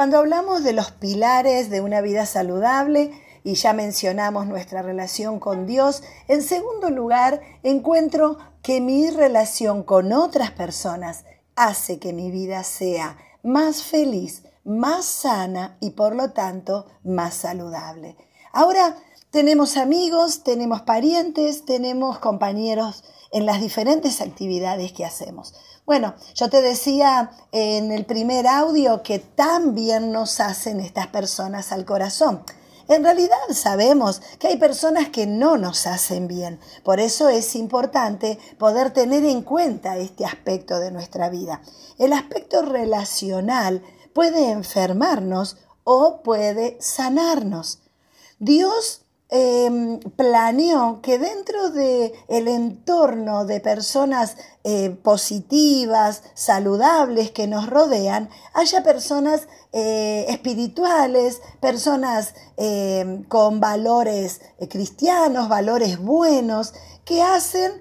Cuando hablamos de los pilares de una vida saludable, y ya mencionamos nuestra relación con Dios, en segundo lugar encuentro que mi relación con otras personas hace que mi vida sea más feliz, más sana y por lo tanto más saludable. Ahora tenemos amigos, tenemos parientes, tenemos compañeros en las diferentes actividades que hacemos. Bueno, yo te decía en el primer audio que tan bien nos hacen estas personas al corazón. En realidad sabemos que hay personas que no nos hacen bien. Por eso es importante poder tener en cuenta este aspecto de nuestra vida. El aspecto relacional puede enfermarnos o puede sanarnos. Dios Em, planeó que dentro del el entorno de personas eh, positivas, saludables que nos rodean, haya personas eh, espirituales, personas em, con valores eh, cristianos, valores buenos, que hacen,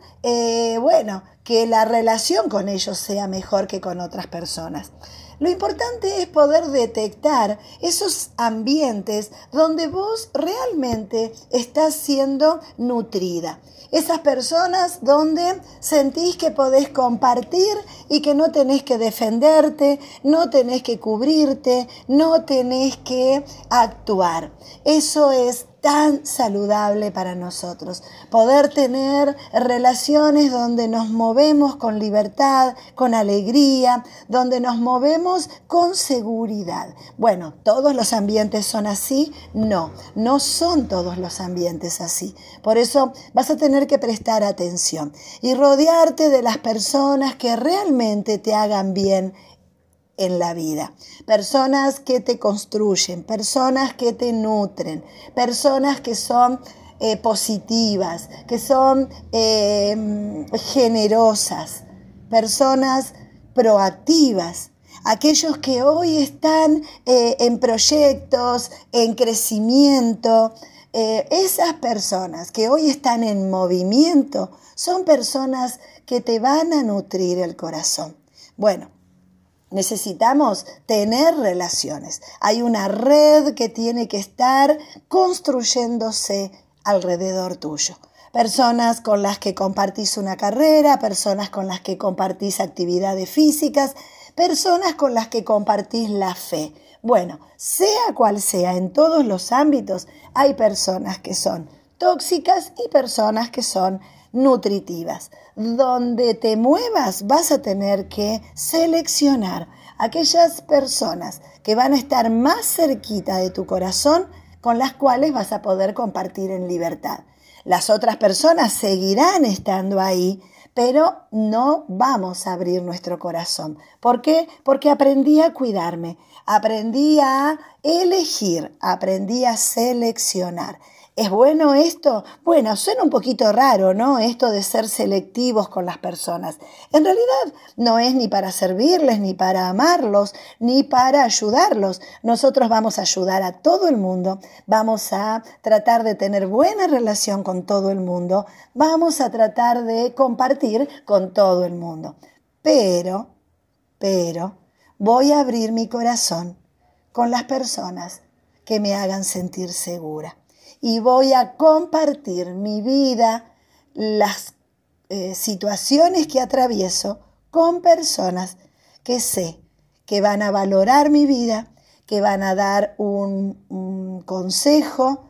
bueno, que la relación con ellos sea mejor que con otras personas. Lo importante es poder detectar esos ambientes donde vos realmente estás siendo nutrida. Esas personas donde sentís que podés compartir y que no tenés que defenderte, no tenés que cubrirte, no tenés que actuar. Eso es tan saludable para nosotros. Poder tener relaciones donde nos movemos con libertad, con alegría, donde nos movemos con seguridad. Bueno, ¿todos los ambientes son así? No, no son todos los ambientes así. Por eso vas a tener que prestar atención y rodearte de las personas que realmente te hagan bien en la vida. Personas que te construyen, personas que te nutren, personas que son eh, positivas, que son em, generosas, personas proactivas. Aquellos que hoy están eh, en proyectos, en crecimiento, eh, esas personas que hoy están en movimiento son personas que te van a nutrir el corazón. Bueno, Necesitamos tener relaciones. Hay una red que tiene que estar construyéndose alrededor tuyo. Personas con las que compartís una carrera, personas con las que compartís actividades físicas, personas con las que compartís la fe. Bueno, sea cual sea, en todos los ámbitos hay personas que son tóxicas y personas que son nutritivas. Donde te muevas vas a tener que seleccionar aquellas personas que van a estar más cerquita de tu corazón con las cuales vas a poder compartir en libertad. Las otras personas seguirán estando ahí, pero no vamos a abrir nuestro corazón. ¿Por qué? Porque aprendí a cuidarme, aprendí a elegir, aprendí a seleccionar. ¿Es bueno esto? Bueno, suena un poquito raro, ¿no? Esto de ser selectivos con las personas. En realidad no es ni para servirles, ni para amarlos, ni para ayudarlos. Nosotros vamos a ayudar a todo el mundo, vamos a tratar de tener buena relación con todo el mundo, vamos a tratar de compartir con todo el mundo. Pero, pero, voy a abrir mi corazón con las personas que me hagan sentir segura y voy a compartir mi vida, las eh, situaciones que atravieso con personas que sé que van a valorar mi vida, que van a dar un, un consejo,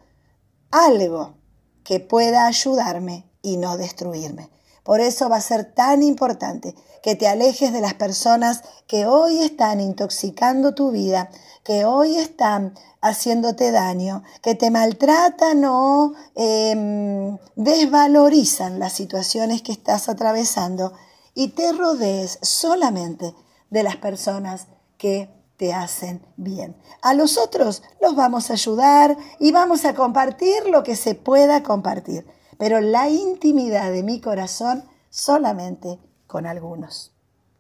algo que pueda ayudarme y no destruirme. Por eso va a ser tan importante que te alejes de las personas que hoy están intoxicando tu vida, que hoy están haciéndote daño, que te maltratan o em, desvalorizan las situaciones que estás atravesando y te rodees solamente de las personas que te hacen bien. A los otros los vamos a ayudar y vamos a compartir lo que se pueda compartir, pero la intimidad de mi corazón solamente con algunos.